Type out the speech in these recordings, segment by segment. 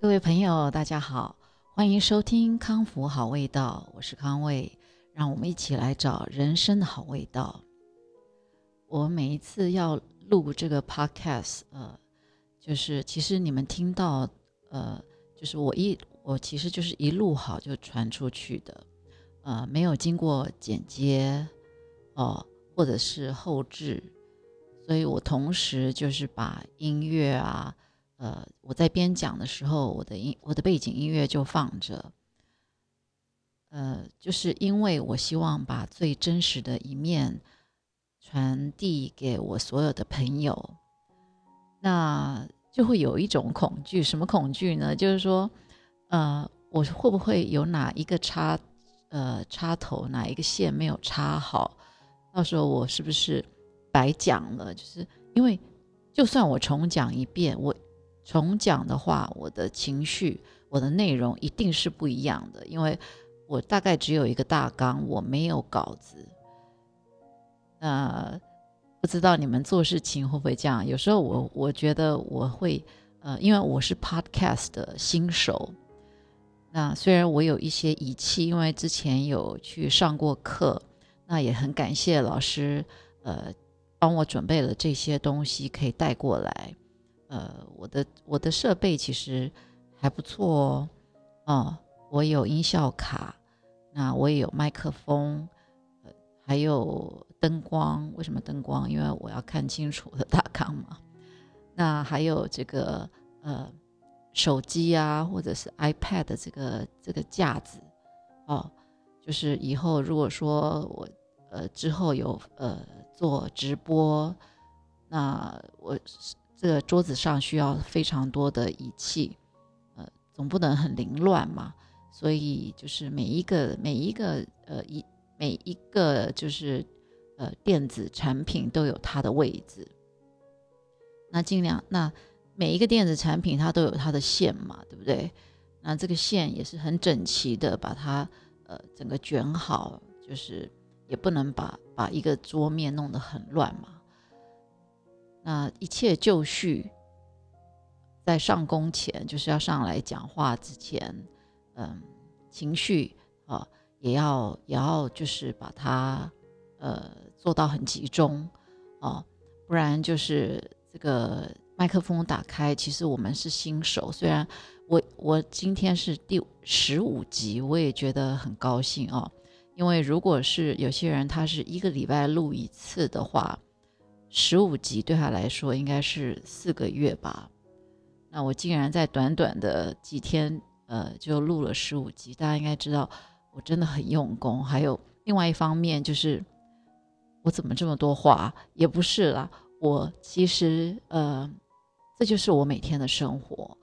各位朋友，大家好，欢迎收听康复好味道，我是康卫，让我们一起来找人生的好味道。我每一次要录这个 podcast，呃，就是其实你们听到，呃，就是我一我其实就是一录好就传出去的，呃，没有经过剪接哦，或者是后置，所以我同时就是把音乐啊。呃，我在边讲的时候，我的音我的背景音乐就放着。呃，就是因为我希望把最真实的一面传递给我所有的朋友，那就会有一种恐惧，什么恐惧呢？就是说，呃，我会不会有哪一个插呃插头哪一个线没有插好？到时候我是不是白讲了？就是因为就算我重讲一遍，我。重讲的话，我的情绪、我的内容一定是不一样的，因为我大概只有一个大纲，我没有稿子。那不知道你们做事情会不会这样？有时候我我觉得我会，呃，因为我是 podcast 的新手。那虽然我有一些仪器，因为之前有去上过课，那也很感谢老师，呃，帮我准备了这些东西可以带过来。呃，我的我的设备其实还不错哦，哦，我有音效卡，那我也有麦克风，呃，还有灯光。为什么灯光？因为我要看清楚的大纲嘛。那还有这个呃手机啊，或者是 iPad 的这个这个架子哦，就是以后如果说我呃之后有呃做直播，那我是。这个桌子上需要非常多的仪器，呃，总不能很凌乱嘛，所以就是每一个每一个呃一每一个就是呃电子产品都有它的位置，那尽量那每一个电子产品它都有它的线嘛，对不对？那这个线也是很整齐的，把它呃整个卷好，就是也不能把把一个桌面弄得很乱嘛。那一切就绪，在上工前，就是要上来讲话之前，嗯，情绪啊，也要也要就是把它呃做到很集中啊，不然就是这个麦克风打开，其实我们是新手，虽然我我今天是第十五集，我也觉得很高兴啊，因为如果是有些人他是一个礼拜录一次的话。十五集对他来说应该是四个月吧，那我竟然在短短的几天，呃，就录了十五集。大家应该知道，我真的很用功。还有另外一方面就是，我怎么这么多话？也不是啦，我其实，呃，这就是我每天的生活。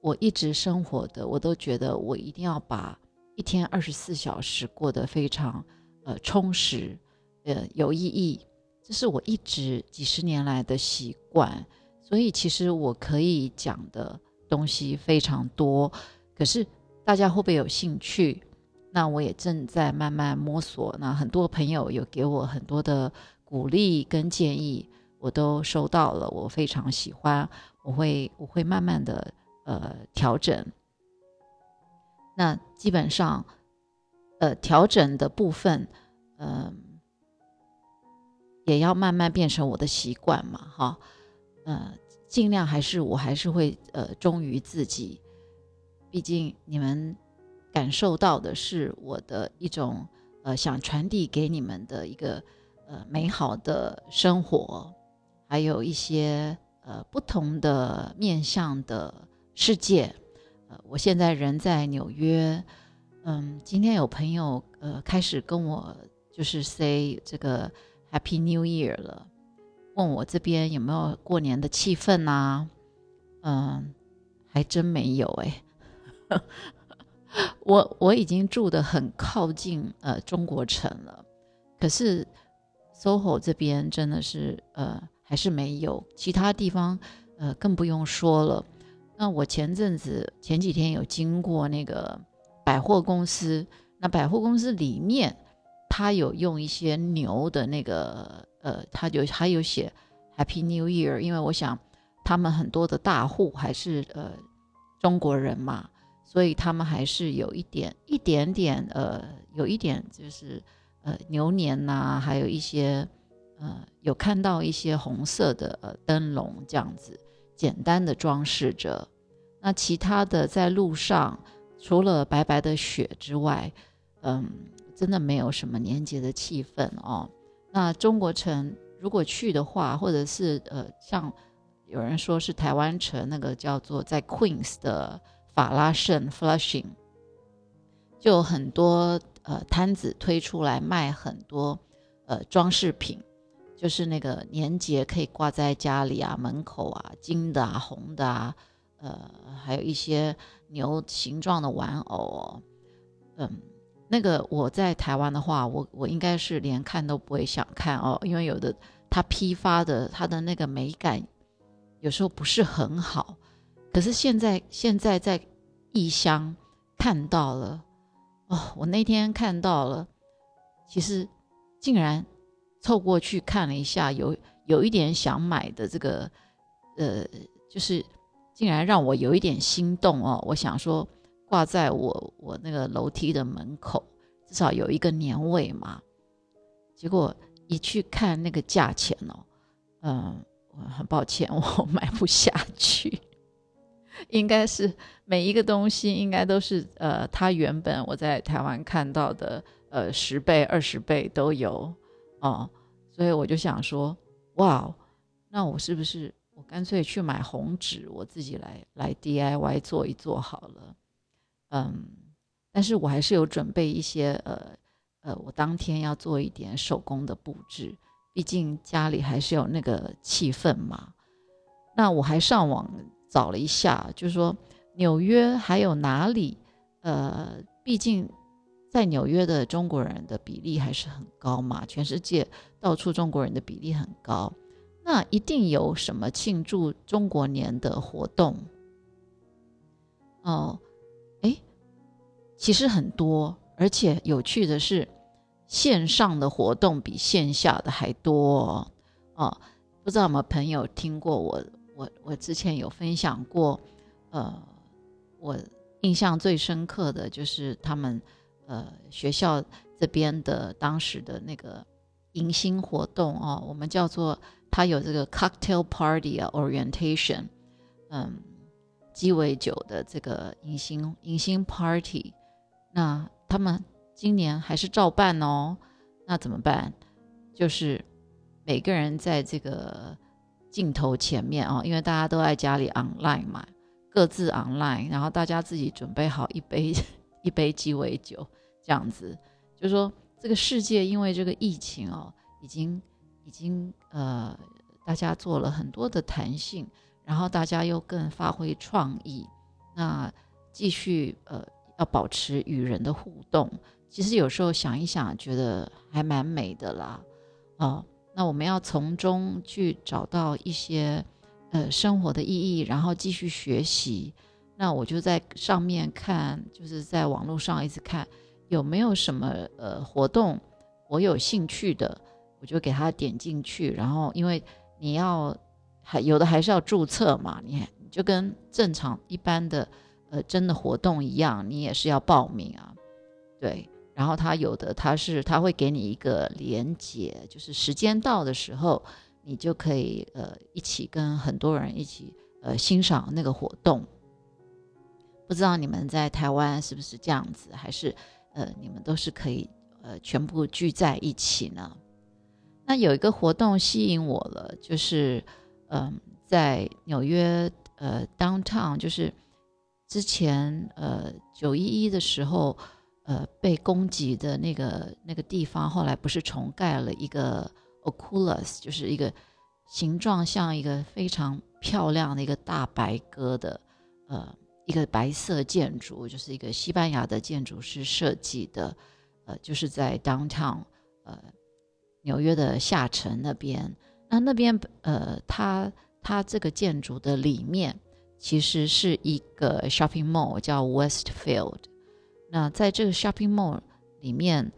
我一直生活的，我都觉得我一定要把一天二十四小时过得非常，呃，充实，呃，有意义。这是我一直几十年来的习惯，所以其实我可以讲的东西非常多。可是大家会不会有兴趣？那我也正在慢慢摸索。那很多朋友有给我很多的鼓励跟建议，我都收到了，我非常喜欢。我会我会慢慢的呃调整。那基本上呃调整的部分，嗯。也要慢慢变成我的习惯嘛，哈，呃，尽量还是我还是会呃忠于自己，毕竟你们感受到的是我的一种呃想传递给你们的一个呃美好的生活，还有一些呃不同的面向的世界。呃，我现在人在纽约，嗯，今天有朋友呃开始跟我就是 say 这个。Happy New Year 了，问我这边有没有过年的气氛呐？嗯，还真没有哎。我我已经住的很靠近呃中国城了，可是 SOHO 这边真的是呃还是没有，其他地方呃更不用说了。那我前阵子前几天有经过那个百货公司，那百货公司里面。他有用一些牛的那个，呃，他就还有写 Happy New Year，因为我想他们很多的大户还是呃中国人嘛，所以他们还是有一点一点点呃，有一点就是呃牛年呐，还有一些呃有看到一些红色的呃灯笼这样子，简单的装饰着。那其他的在路上，除了白白的雪之外，嗯，真的没有什么年节的气氛哦。那中国城如果去的话，或者是呃，像有人说是台湾城那个叫做在 Queens 的法拉盛 Flushing，就很多呃摊子推出来卖很多呃装饰品，就是那个年节可以挂在家里啊、门口啊，金的啊、红的啊。呃，还有一些牛形状的玩偶，嗯，那个我在台湾的话，我我应该是连看都不会想看哦，因为有的它批发的它的那个美感有时候不是很好。可是现在现在在异乡看到了哦，我那天看到了，其实竟然凑过去看了一下，有有一点想买的这个，呃，就是。竟然让我有一点心动哦！我想说，挂在我我那个楼梯的门口，至少有一个年味嘛。结果一去看那个价钱哦，嗯，很抱歉，我买不下去。应该是每一个东西应该都是呃，它原本我在台湾看到的呃十倍、二十倍都有哦，所以我就想说，哇，那我是不是？我干脆去买红纸，我自己来来 DIY 做一做好了。嗯，但是我还是有准备一些呃呃，我当天要做一点手工的布置，毕竟家里还是有那个气氛嘛。那我还上网找了一下，就是说纽约还有哪里？呃，毕竟在纽约的中国人的比例还是很高嘛，全世界到处中国人的比例很高。那一定有什么庆祝中国年的活动哦？其实很多，而且有趣的是，线上的活动比线下的还多哦。不知道有没有朋友听过我？我我之前有分享过，呃，我印象最深刻的就是他们呃学校这边的当时的那个迎新活动哦，我们叫做。他有这个 cocktail party 啊，orientation，嗯，鸡尾酒的这个迎新迎新 party，那他们今年还是照办哦。那怎么办？就是每个人在这个镜头前面啊，因为大家都在家里 online 嘛，各自 online，然后大家自己准备好一杯一杯鸡尾酒，这样子，就是说这个世界因为这个疫情哦，已经。已经呃，大家做了很多的弹性，然后大家又更发挥创意，那继续呃要保持与人的互动。其实有时候想一想，觉得还蛮美的啦。哦，那我们要从中去找到一些呃生活的意义，然后继续学习。那我就在上面看，就是在网络上一直看有没有什么呃活动我有兴趣的。我就给他点进去，然后因为你要还有的还是要注册嘛，你就跟正常一般的呃真的活动一样，你也是要报名啊，对。然后他有的他是他会给你一个连接，就是时间到的时候，你就可以呃一起跟很多人一起呃欣赏那个活动。不知道你们在台湾是不是这样子，还是呃你们都是可以呃全部聚在一起呢？那有一个活动吸引我了，就是，嗯，在纽约，呃，downtown，就是之前，呃，九一一的时候，呃，被攻击的那个那个地方，后来不是重盖了一个 Oculus，就是一个形状像一个非常漂亮的一个大白鸽的，呃，一个白色建筑，就是一个西班牙的建筑师设计的，呃，就是在 downtown，呃。纽约的下城那边，那那边呃，它它这个建筑的里面其实是一个 shopping mall，叫 Westfield。那在这个 shopping mall 里面，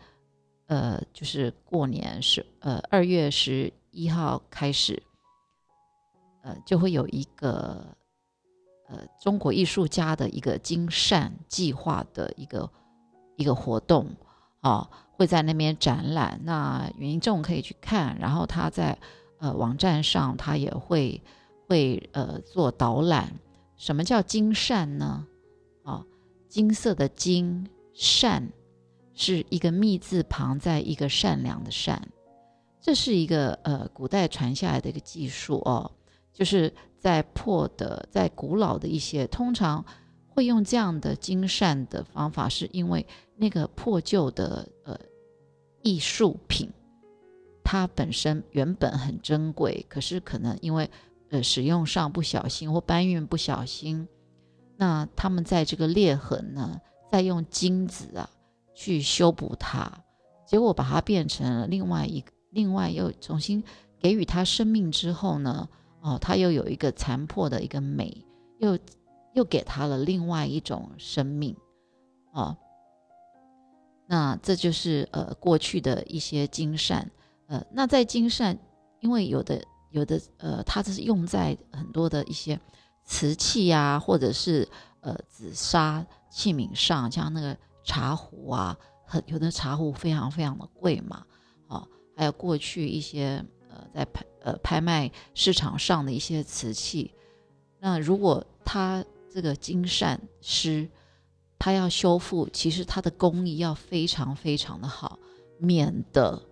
呃，就是过年是呃二月十一号开始，呃，就会有一个呃中国艺术家的一个金善计划的一个一个活动啊，会在那边展览，那民众可以去看，然后他在呃网站上他也会会呃做导览。什么叫金扇呢？哦，金色的金扇是一个密字旁，在一个善良的善。这是一个呃古代传下来的一个技术哦，就是在破的、在古老的一些，通常会用这样的金扇的方法，是因为那个破旧的呃艺术品，它本身原本很珍贵，可是可能因为呃使用上不小心或搬运不小心，那他们在这个裂痕呢，再用金子啊去修补它，结果把它变成了另外一个。另外又重新给予他生命之后呢，哦，他又有一个残破的一个美，又又给他了另外一种生命，哦，那这就是呃过去的一些金善，呃，那在金善，因为有的有的呃，它这是用在很多的一些瓷器呀，或者是呃紫砂器皿上，像那个茶壶啊，很有的茶壶非常非常的贵嘛，哦。还有过去一些呃在拍呃拍卖市场上的一些瓷器，那如果他这个金善师，他要修复，其实他的工艺要非常非常的好，免得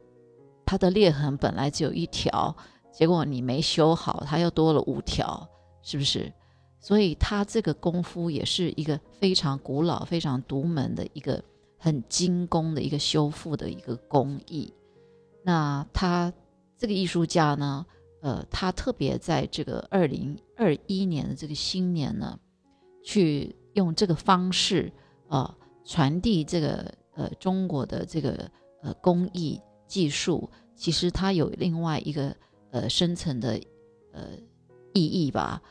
它的裂痕本来只有一条，结果你没修好，它又多了五条，是不是？所以他这个功夫也是一个非常古老、非常独门的一个很精工的一个修复的一个工艺。那他这个艺术家呢，呃，他特别在这个二零二一年的这个新年呢，去用这个方式啊传递这个呃中国的这个呃工艺技术，其实他有另外一个呃深层的呃意义吧。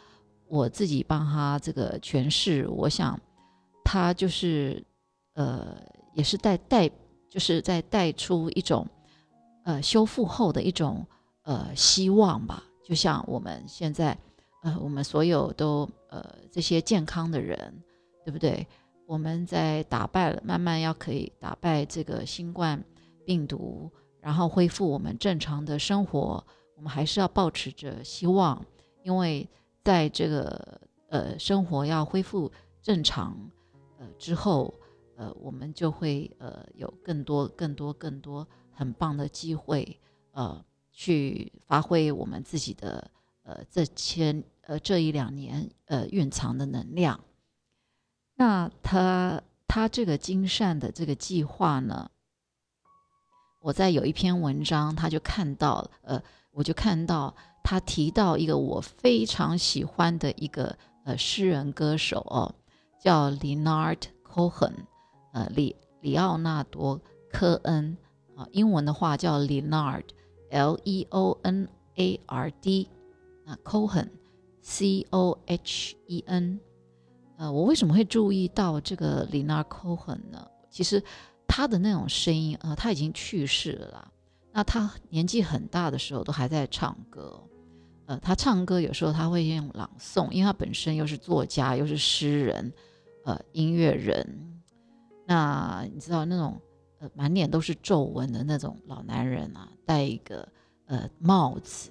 我自己帮他这个诠释，我想他就是呃也是带带就是在带出一种。呃，修复后的一种呃希望吧，就像我们现在，呃，我们所有都呃这些健康的人，对不对？我们在打败了，慢慢要可以打败这个新冠病毒，然后恢复我们正常的生活，我们还是要保持着希望，因为在这个呃生活要恢复正常呃之后，呃，我们就会呃有更多、更多、更多。很棒的机会，呃，去发挥我们自己的呃这千呃这一两年呃蕴藏的能量。那他他这个金善的这个计划呢，我在有一篇文章，他就看到呃，我就看到他提到一个我非常喜欢的一个呃诗人歌手哦，叫 Leonard Cohen，呃里里奥纳多科恩啊。英文的话叫 Leonard，L-E-O-N-A-R-D，啊，Cohen，C-O-H-E-N，呃，我为什么会注意到这个 Leonard Cohen 呢？其实他的那种声音，呃，他已经去世了。那他年纪很大的时候都还在唱歌，呃，他唱歌有时候他会用朗诵，因为他本身又是作家，又是诗人，呃，音乐人。那你知道那种？呃，满脸都是皱纹的那种老男人啊，戴一个呃帽子，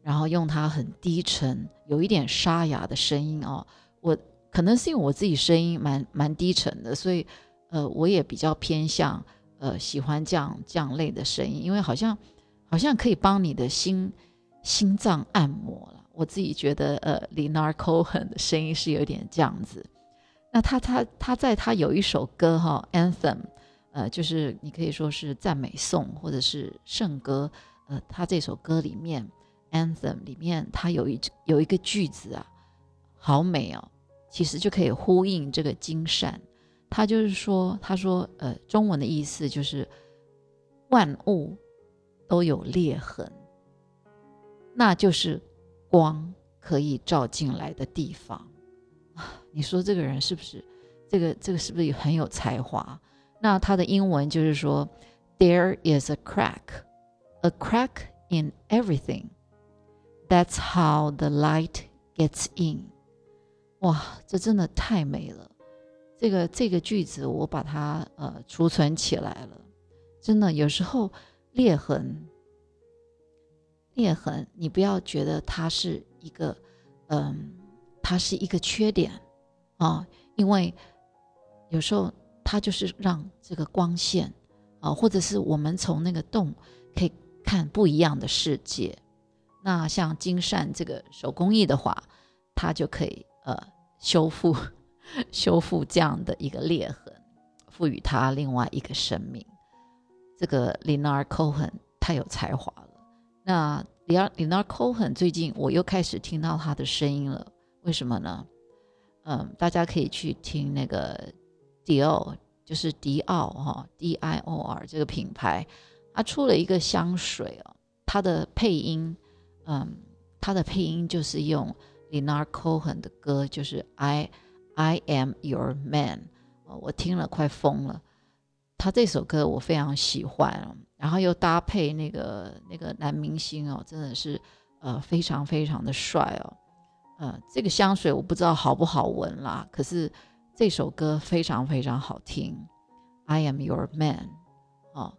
然后用他很低沉、有一点沙哑的声音哦。我可能是因为我自己声音蛮蛮低沉的，所以呃，我也比较偏向呃喜欢这样这样类的声音，因为好像好像可以帮你的心心脏按摩了。我自己觉得呃 lena Cohen 的声音是有点这样子。那他他他在他有一首歌哈，Anthem。呃，就是你可以说是赞美颂或者是圣歌，呃，他这首歌里面，anthem 里面，他有一有一个句子啊，好美哦，其实就可以呼应这个金善，他就是说，他说，呃，中文的意思就是万物都有裂痕，那就是光可以照进来的地方啊。你说这个人是不是？这个这个是不是很有才华？那他的英文就是说，There is a crack, a crack in everything. That's how the light gets in. 哇，这真的太美了！这个这个句子我把它呃储存起来了。真的，有时候裂痕，裂痕，你不要觉得它是一个，嗯，它是一个缺点啊，因为有时候它就是让这个光线啊，或者是我们从那个洞可以看不一样的世界。那像金善这个手工艺的话，它就可以。呃，修复修复这样的一个裂痕，赋予它另外一个生命。这个 Linar Cohen 太有才华了。那 Lina Cohen 最近我又开始听到他的声音了，为什么呢？嗯，大家可以去听那个迪奥，就是迪奥哈 D I O R 这个品牌，他出了一个香水哦，它的配音，嗯，它的配音就是用。Linar Cohen 的歌就是 I I Am Your Man，我听了快疯了。他这首歌我非常喜欢，然后又搭配那个那个男明星哦，真的是呃非常非常的帅哦。呃，这个香水我不知道好不好闻啦，可是这首歌非常非常好听。I Am Your Man，哦，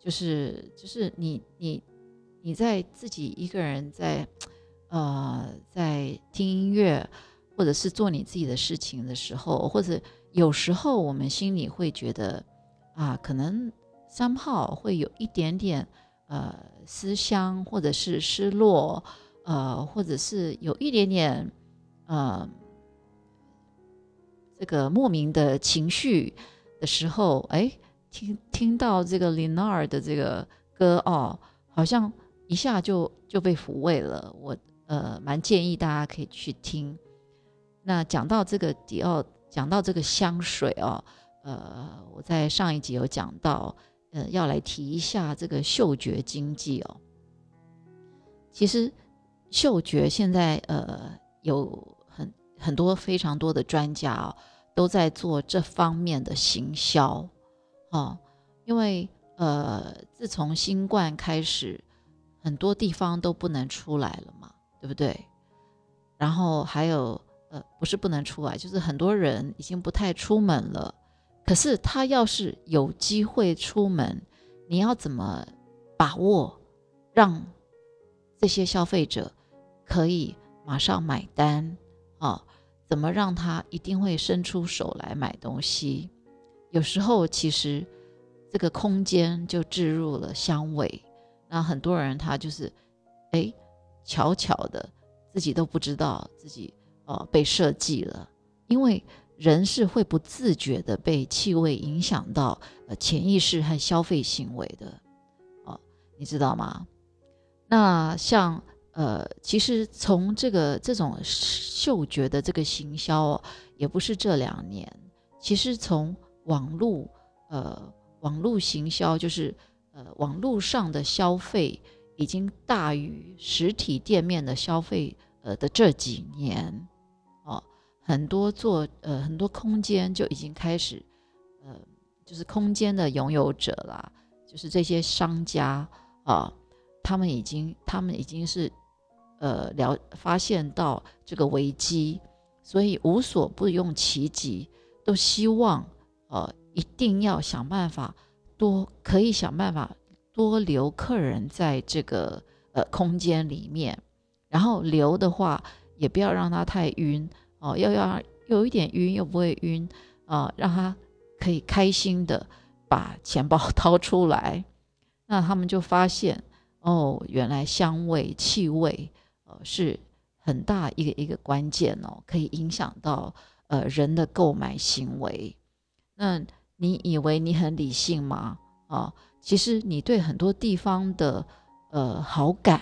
就是就是你你你在自己一个人在。呃，在听音乐，或者是做你自己的事情的时候，或者有时候我们心里会觉得，啊，可能三号会有一点点呃思乡，或者是失落，呃，或者是有一点点呃这个莫名的情绪的时候，哎，听听到这个 Linar 的这个歌哦，好像一下就就被抚慰了，我。呃，蛮建议大家可以去听。那讲到这个迪奥，讲到这个香水哦，呃，我在上一集有讲到，呃，要来提一下这个嗅觉经济哦。其实嗅觉现在呃有很很多非常多的专家哦，都在做这方面的行销哦，因为呃自从新冠开始，很多地方都不能出来了嘛。对不对？然后还有，呃，不是不能出来，就是很多人已经不太出门了。可是他要是有机会出门，你要怎么把握，让这些消费者可以马上买单啊？怎么让他一定会伸出手来买东西？有时候其实这个空间就置入了香味，那很多人他就是，哎。悄悄的，自己都不知道自己呃被设计了，因为人是会不自觉的被气味影响到呃潜意识和消费行为的，哦，你知道吗？那像呃，其实从这个这种嗅觉的这个行销，哦也不是这两年，其实从网络呃网络行销，就是呃网络上的消费。已经大于实体店面的消费，呃的这几年，哦，很多做呃很多空间就已经开始，呃，就是空间的拥有者啦，就是这些商家啊，他们已经他们已经是呃了发现到这个危机，所以无所不用其极，都希望呃一定要想办法多可以想办法。多留客人在这个呃空间里面，然后留的话也不要让他太晕哦，要要有一点晕又不会晕啊，让他可以开心的把钱包掏出来。那他们就发现哦，原来香味、气味呃是很大一个一个关键哦，可以影响到呃人的购买行为。那你以为你很理性吗？啊？其实你对很多地方的呃好感，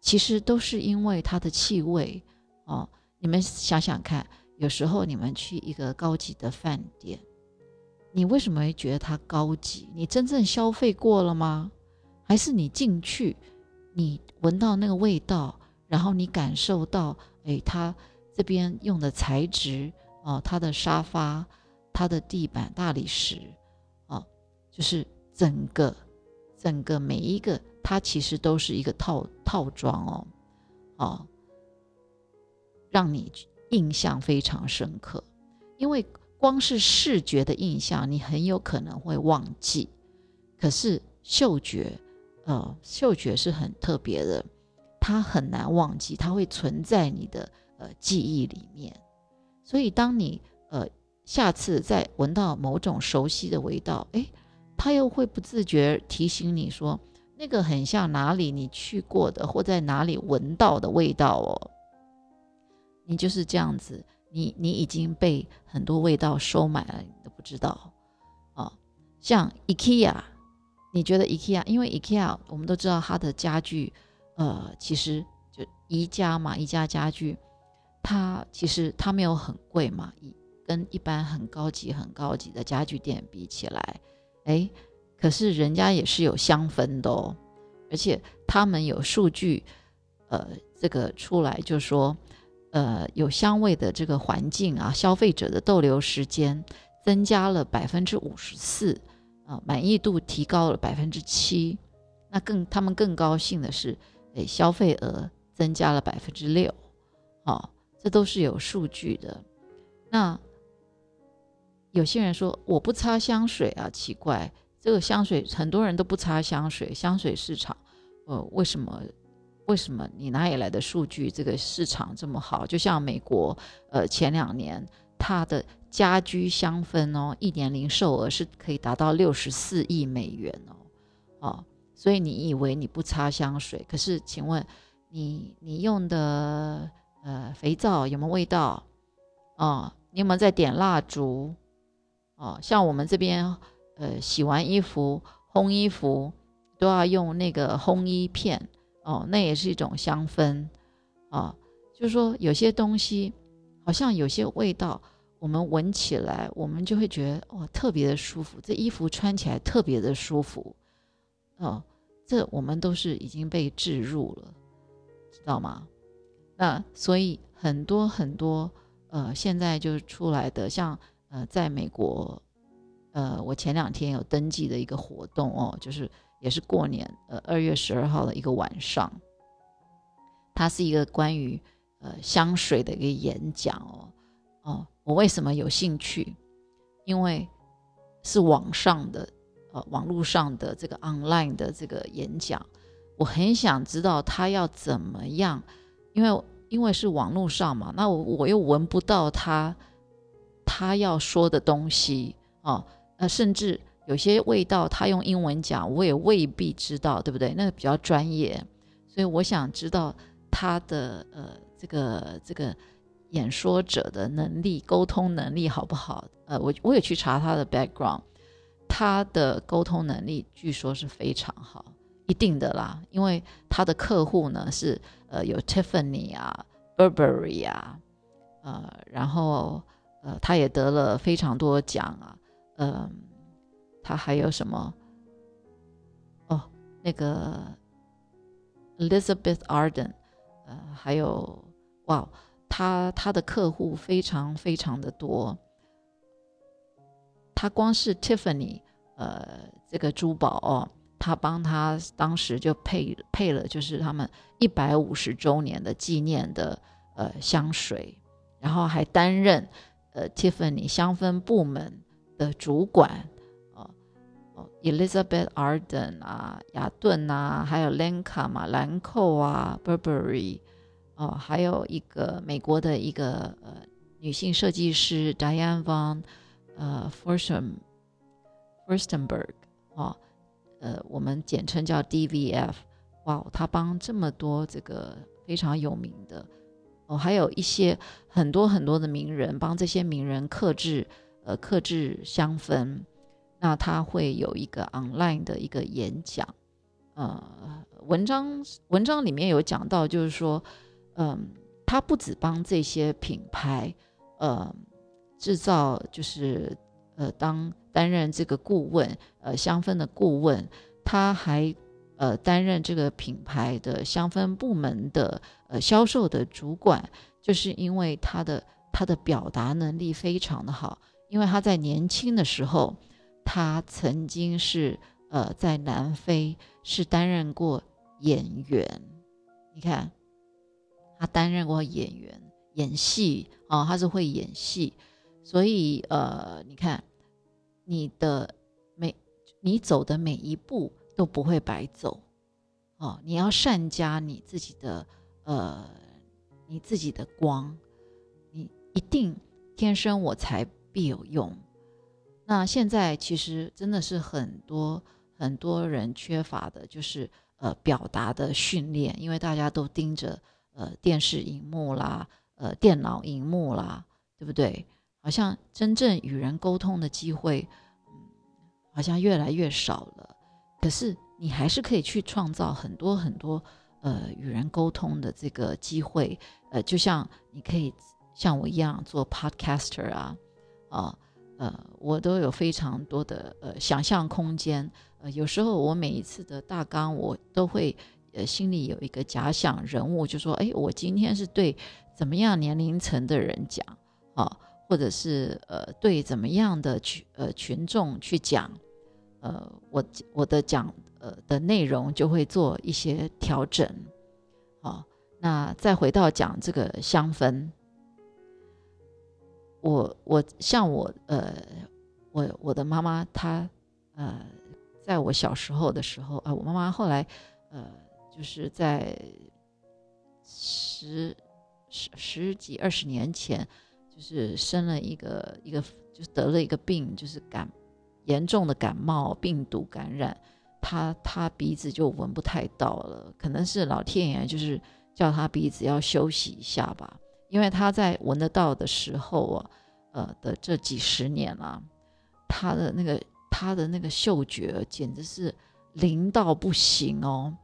其实都是因为它的气味哦。你们想想看，有时候你们去一个高级的饭店，你为什么会觉得它高级？你真正消费过了吗？还是你进去，你闻到那个味道，然后你感受到，哎，它这边用的材质哦，它的沙发、它的地板、大理石哦，就是。整个，整个每一个，它其实都是一个套套装哦，哦，让你印象非常深刻，因为光是视觉的印象，你很有可能会忘记。可是嗅觉，呃，嗅觉是很特别的，它很难忘记，它会存在你的呃记忆里面。所以当你呃下次再闻到某种熟悉的味道，诶，它又会不自觉提醒你说，那个很像哪里你去过的或在哪里闻到的味道哦。你就是这样子，你你已经被很多味道收买了，你都不知道啊。像 IKEA。你觉得 IKEA，因为 IKEA 我们都知道它的家具，呃，其实就宜家嘛，宜家家具，它其实它没有很贵嘛，一跟一般很高级很高级的家具店比起来，哎，可是人家也是有香氛的哦，而且他们有数据，呃，这个出来就说，呃，有香味的这个环境啊，消费者的逗留时间增加了百分之五十四。啊，满意度提高了百分之七，那更他们更高兴的是，诶，消费额增加了百分之六，啊，这都是有数据的。那有些人说我不擦香水啊，奇怪，这个香水很多人都不擦香水，香水市场，呃，为什么？为什么你哪里来的数据？这个市场这么好？就像美国，呃，前两年它的。家居香氛哦，一年零售额是可以达到六十四亿美元哦，哦，所以你以为你不擦香水，可是请问你你用的呃肥皂有没有味道？哦，你有没有在点蜡烛？哦，像我们这边呃洗完衣服烘衣服都要用那个烘衣片哦，那也是一种香氛啊，就是说有些东西好像有些味道。我们闻起来，我们就会觉得哇，特别的舒服。这衣服穿起来特别的舒服，哦，这我们都是已经被置入了，知道吗？那所以很多很多呃，现在就出来的，像呃，在美国，呃，我前两天有登记的一个活动哦，就是也是过年，呃，二月十二号的一个晚上，它是一个关于呃香水的一个演讲哦，哦。我为什么有兴趣？因为是网上的，呃，网络上的这个 online 的这个演讲，我很想知道他要怎么样，因为因为是网络上嘛，那我我又闻不到他他要说的东西啊，呃，甚至有些味道他用英文讲，我也未必知道，对不对？那个比较专业，所以我想知道他的呃这个这个。演说者的能力、沟通能力好不好？呃，我我也去查他的 background，他的沟通能力据说是非常好，一定的啦，因为他的客户呢是呃有 Tiffany 啊、Burberry 啊，呃，然后呃他也得了非常多奖啊，嗯，他还有什么？哦，那个 Elizabeth Arden，呃，还有哇。他他的客户非常非常的多，他光是 Tiffany，呃，这个珠宝哦，他帮他当时就配配了，就是他们一百五十周年的纪念的呃香水，然后还担任呃 Tiffany 香氛部门的主管，，Elizabeth Arden 啊，雅顿啊，还有 Lanca 嘛，兰蔻啊，Burberry。哦，还有一个美国的一个呃女性设计师 Diane von 呃 Fursten Furstenberg 哦，呃我们简称叫 DVF，哇，她帮这么多这个非常有名的哦，还有一些很多很多的名人帮这些名人克制呃克制香氛，那他会有一个 online 的一个演讲，呃文章文章里面有讲到就是说。嗯，他不止帮这些品牌，呃，制造就是呃当担任这个顾问，呃香氛的顾问，他还呃担任这个品牌的香氛部门的呃销售的主管，就是因为他的他的表达能力非常的好，因为他在年轻的时候，他曾经是呃在南非是担任过演员，你看。他担任过演员，演戏啊，他是会演戏，所以呃，你看你的每你走的每一步都不会白走哦，你要善加你自己的呃你自己的光，你一定天生我材必有用。那现在其实真的是很多很多人缺乏的，就是呃表达的训练，因为大家都盯着呃电视荧幕啦，呃电脑荧幕啦，对不对？好像真正与人沟通的机会，嗯，好像越来越少了。可是你还是可以去创造很多很多呃与人沟通的这个机会，呃，就像你可以像我一样做 podcaster 啊，啊。呃，呃我都有非常多的呃想象空间。呃，有时候我每一次的大纲，我都会呃心里有一个假想人物，就说，哎，我今天是对怎么样年龄层的人讲啊，或者是呃对怎么样的群呃群众去讲，呃，我我的讲呃的内容就会做一些调整。好，那再回到讲这个香氛。我我像我呃，我我的妈妈她呃，在我小时候的时候啊，我妈妈后来呃，就是在十十十几二十年前，就是生了一个一个，就是得了一个病，就是感严重的感冒病毒感染，她她鼻子就闻不太到了，可能是老天爷就是叫她鼻子要休息一下吧。因为他在闻得到的时候啊，呃的这几十年啊，他的那个他的那个嗅觉简直是灵到不行哦，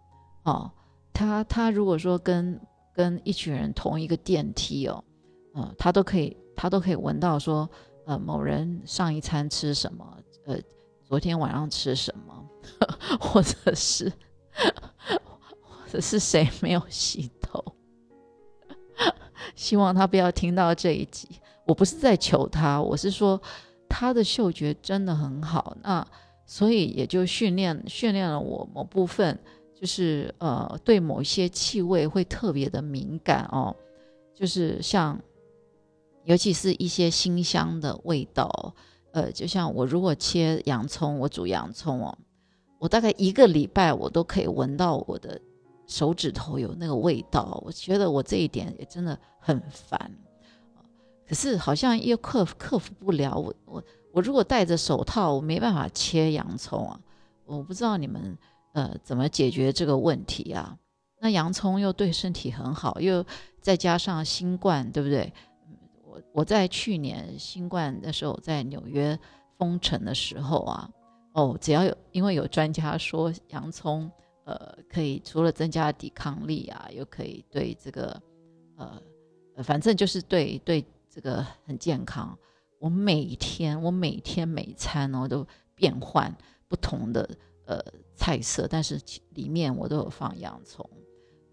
哦，他他如果说跟跟一群人同一个电梯哦，嗯，他都可以他都可以闻到说，呃，某人上一餐吃什么，呃，昨天晚上吃什么，或者是 或者是谁没有洗。希望他不要听到这一集。我不是在求他，我是说他的嗅觉真的很好。那所以也就训练训练了我某部分，就是呃对某一些气味会特别的敏感哦。就是像尤其是一些辛香的味道，呃，就像我如果切洋葱，我煮洋葱哦，我大概一个礼拜我都可以闻到我的。手指头有那个味道，我觉得我这一点也真的很烦，可是好像又克服克服不了。我我我如果戴着手套，我没办法切洋葱啊。我不知道你们呃怎么解决这个问题啊？那洋葱又对身体很好，又再加上新冠，对不对？我我在去年新冠的时候在纽约封城的时候啊，哦，只要有因为有专家说洋葱。呃，可以除了增加抵抗力啊，又可以对这个，呃，反正就是对对这个很健康。我每天我每天每餐哦都变换不同的呃菜色，但是里面我都有放洋葱。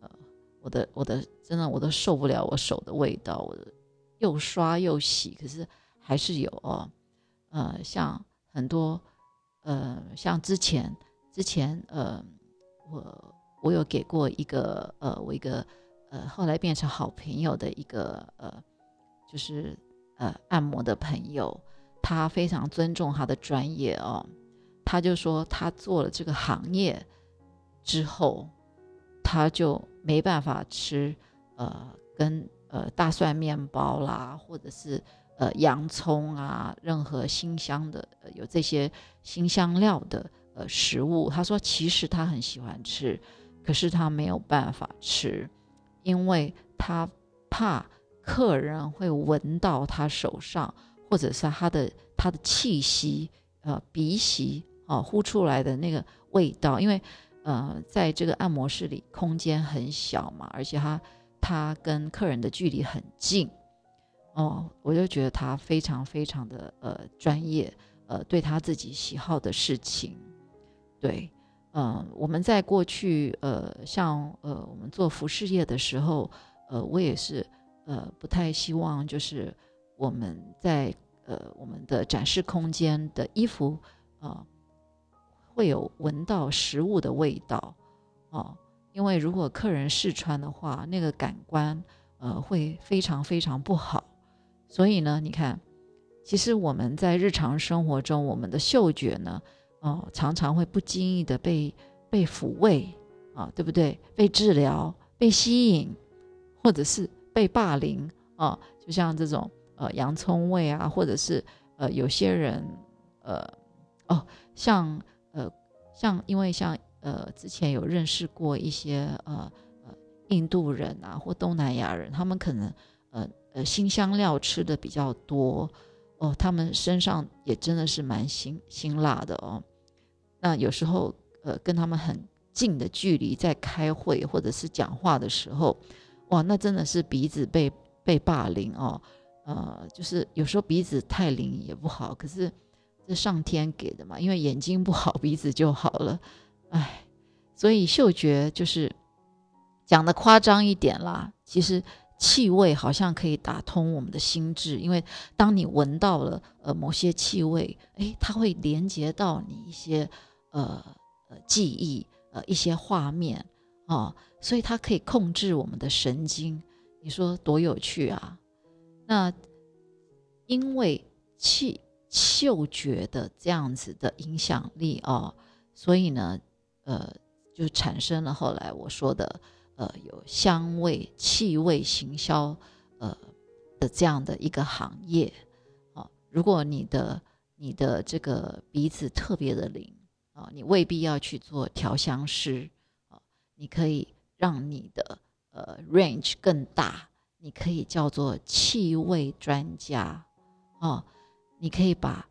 呃，我的我的真的我都受不了我手的味道，我又刷又洗，可是还是有哦。呃，像很多呃，像之前之前呃。我我有给过一个呃，我一个呃，后来变成好朋友的一个呃，就是呃按摩的朋友，他非常尊重他的专业哦，他就说他做了这个行业之后，他就没办法吃呃跟呃大蒜面包啦，或者是呃洋葱啊，任何新香的有这些新香料的。食物，他说其实他很喜欢吃，可是他没有办法吃，因为他怕客人会闻到他手上，或者是他的他的气息，呃，鼻息啊，呼出来的那个味道，因为呃，在这个按摩室里空间很小嘛，而且他他跟客人的距离很近，哦，我就觉得他非常非常的呃专业，呃，对他自己喜好的事情。对，嗯，我们在过去，呃，像呃，我们做服饰业的时候，呃，我也是，呃，不太希望就是我们在呃我们的展示空间的衣服，啊，会有闻到食物的味道，哦，因为如果客人试穿的话，那个感官，呃会非常非常不好。所以呢，你看，其实我们在日常生活中，我们的嗅觉呢，哦，常常会不经意的被被抚慰啊，对不对？被治疗、被吸引，或者是被霸凌啊，就像这种呃洋葱味啊，或者是呃有些人呃哦，像呃像因为像呃之前有认识过一些呃呃印度人啊或东南亚人，他们可能呃。呃，辛香料吃的比较多哦，他们身上也真的是蛮辛辛辣的哦。那有时候呃，跟他们很近的距离在开会或者是讲话的时候，哇，那真的是鼻子被被霸凌哦。呃，就是有时候鼻子太灵也不好，可是这上天给的嘛，因为眼睛不好，鼻子就好了。哎，所以嗅觉就是讲的夸张一点啦，其实。气味好像可以打通我们的心智，因为当你闻到了呃某些气味，诶，它会连接到你一些呃呃记忆呃一些画面啊，所以它可以控制我们的神经。你说多有趣啊？那因为气嗅觉的这样子的影响力啊，所以呢，呃，就产生了后来我说的。呃，有香味、气味行销，呃的这样的一个行业，啊，如果你的你的这个鼻子特别的灵啊，你未必要去做调香师啊，你可以让你的呃 range 更大，你可以叫做气味专家啊，你可以把，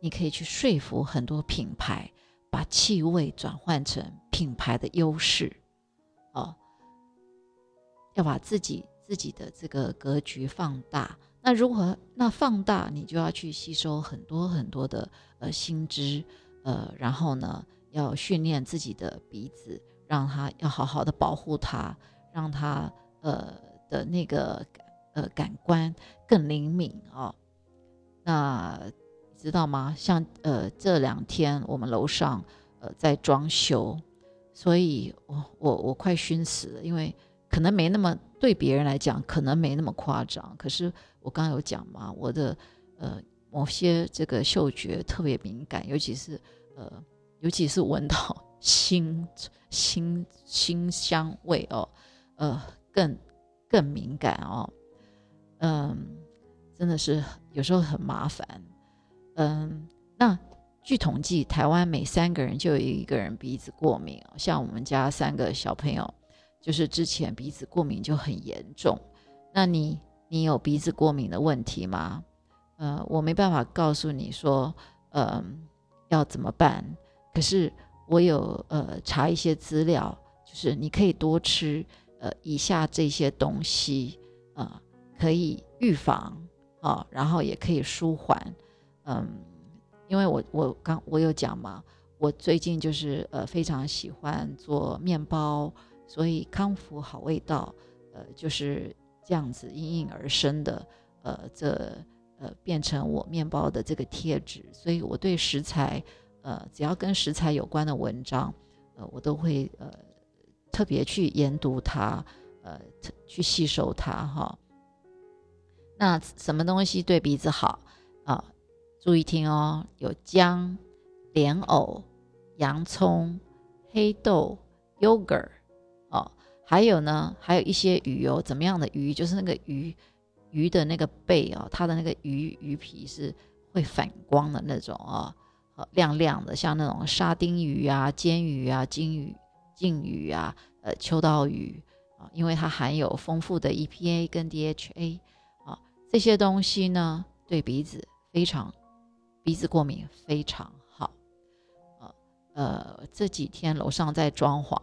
你可以去说服很多品牌，把气味转换成品牌的优势，啊。要把自己自己的这个格局放大，那如何？那放大你就要去吸收很多很多的呃新知，呃，然后呢，要训练自己的鼻子，让它要好好的保护它，让它呃的那个呃感官更灵敏哦。那知道吗？像呃这两天我们楼上呃在装修，所以我我我快熏死了，因为。可能没那么对别人来讲，可能没那么夸张。可是我刚刚有讲嘛，我的呃某些这个嗅觉特别敏感，尤其是呃尤其是闻到新新新香味哦，呃更更敏感哦，嗯，真的是有时候很麻烦。嗯，那据统计，台湾每三个人就有一个人鼻子过敏像我们家三个小朋友。就是之前鼻子过敏就很严重，那你你有鼻子过敏的问题吗？呃，我没办法告诉你说，呃，要怎么办。可是我有呃查一些资料，就是你可以多吃呃以下这些东西啊，可以预防啊，然后也可以舒缓。嗯，因为我我刚我有讲嘛，我最近就是呃非常喜欢做面包。所以康福好味道，呃，就是这样子应运而生的，呃，这呃变成我面包的这个贴纸。所以我对食材，呃，只要跟食材有关的文章，呃，我都会呃特别去研读它，呃，去吸收它哈。那什么东西对鼻子好啊？注意听哦，有姜、莲藕、洋葱、黑豆、yogurt。哦，还有呢，还有一些鱼哦，怎么样的鱼？就是那个鱼，鱼的那个背啊，它的那个鱼鱼皮是会反光的那种啊，亮亮的，像那种沙丁鱼啊、煎鱼啊、金鱼、金鱼啊、呃秋刀鱼啊，因为它含有丰富的 EPA 跟 DHA 啊，这些东西呢，对鼻子非常，鼻子过敏非常好。呃呃，这几天楼上在装潢。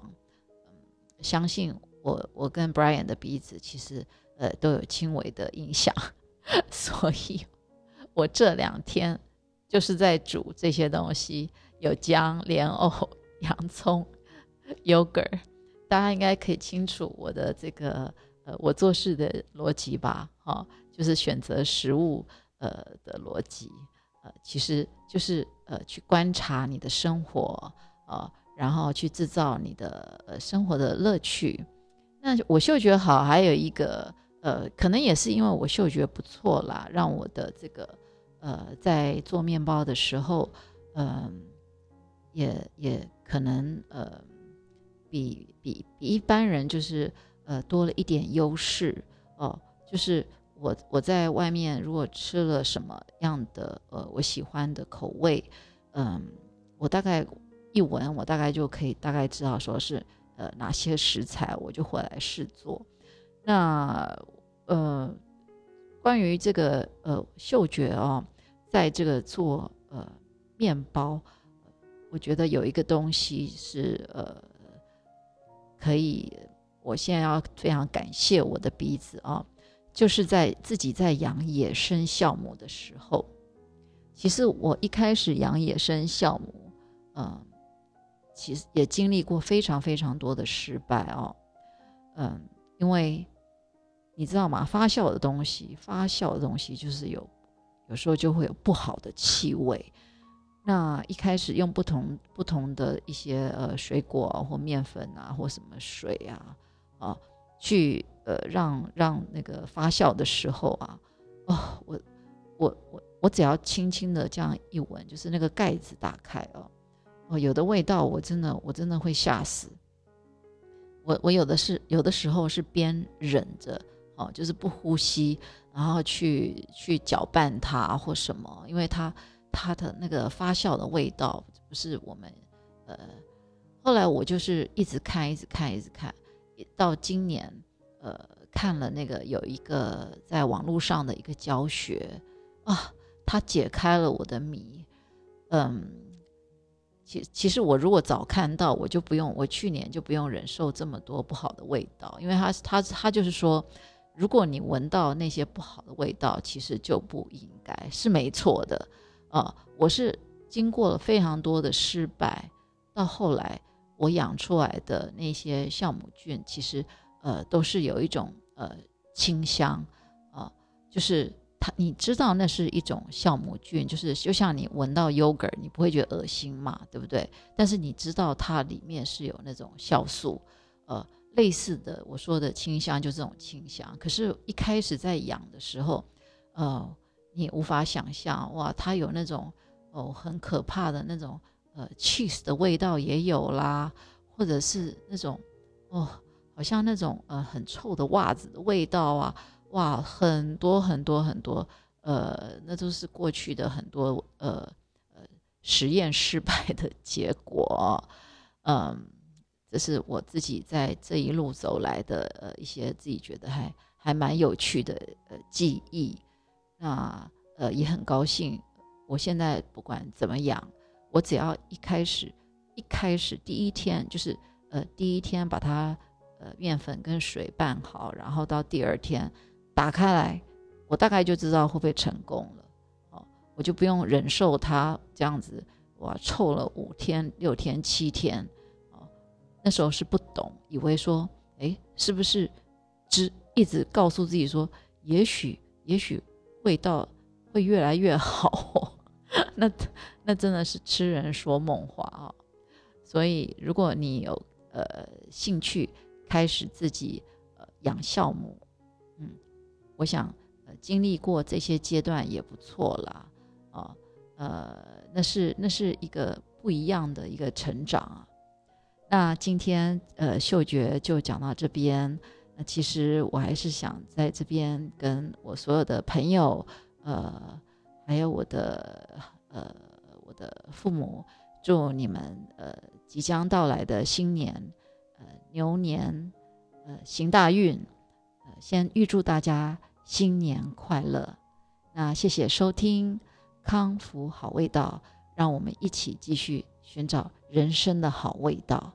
相信我，我跟 Brian 的鼻子其实呃都有轻微的影响，所以我这两天就是在煮这些东西，有姜、莲藕、洋葱、yogurt，大家应该可以清楚我的这个呃我做事的逻辑吧？哈，就是选择食物呃的逻辑，呃，其实就是呃去观察你的生活啊。然后去制造你的呃生活的乐趣。那我嗅觉好，还有一个呃，可能也是因为我嗅觉不错啦，让我的这个呃，在做面包的时候，嗯，也也可能呃，比比比一般人就是呃多了一点优势哦。就是我我在外面如果吃了什么样的呃我喜欢的口味，嗯，我大概一闻，我大概就可以大概知道说是呃哪些食材，我就回来试做。那呃，关于这个呃嗅觉哦，在这个做呃面包，我觉得有一个东西是呃可以，我现在要非常感谢我的鼻子啊，就是在自己在养野生酵母的时候，其实我一开始养野生酵母，嗯，其实也经历过非常非常多的失败哦，嗯，因为。你知道吗？发酵的东西，发酵的东西就是有，有时候就会有不好的气味。那一开始用不同不同的一些呃水果或面粉啊，或什么水啊，啊，去呃让让那个发酵的时候啊，哦，我我我我只要轻轻的这样一闻，就是那个盖子打开哦，哦，有的味道我真的我真的会吓死。我我有的是有的时候是边忍着。哦，就是不呼吸，然后去去搅拌它或什么，因为它它的那个发酵的味道不是我们呃。后来我就是一直看，一直看，一直看，到今年呃看了那个有一个在网络上的一个教学啊，他解开了我的谜。嗯，其其实我如果早看到，我就不用，我去年就不用忍受这么多不好的味道，因为他他他就是说。如果你闻到那些不好的味道，其实就不应该是没错的，啊，我是经过了非常多的失败，到后来我养出来的那些酵母菌，其实呃都是有一种呃清香，啊，就是它你知道那是一种酵母菌，就是就像你闻到 yogurt，你不会觉得恶心嘛，对不对？但是你知道它里面是有那种酵素，呃。类似的，我说的清香就这种清香。可是，一开始在养的时候，呃，你无法想象，哇，它有那种哦很可怕的那种呃 cheese 的味道也有啦，或者是那种哦，好像那种呃很臭的袜子的味道啊，哇，很多很多很多，呃，那都是过去的很多呃呃实验失败的结果，嗯。这是我自己在这一路走来的呃一些自己觉得还还蛮有趣的呃记忆，那呃也很高兴。我现在不管怎么养，我只要一开始一开始第一天就是呃第一天把它呃面粉跟水拌好，然后到第二天打开来，我大概就知道会不会成功了。哦，我就不用忍受它这样子哇臭了五天六天七天。那时候是不懂，以为说，哎，是不是，只一直告诉自己说，也许，也许味道会越来越好。那那真的是痴人说梦话啊！所以，如果你有呃兴趣开始自己呃养酵母，嗯，我想呃经历过这些阶段也不错啦，啊，呃，那是那是一个不一样的一个成长啊。那今天呃，嗅觉就讲到这边。那其实我还是想在这边跟我所有的朋友，呃，还有我的呃我的父母，祝你们呃即将到来的新年，呃牛年，呃行大运。呃，先预祝大家新年快乐。那谢谢收听康福好味道，让我们一起继续寻找人生的好味道。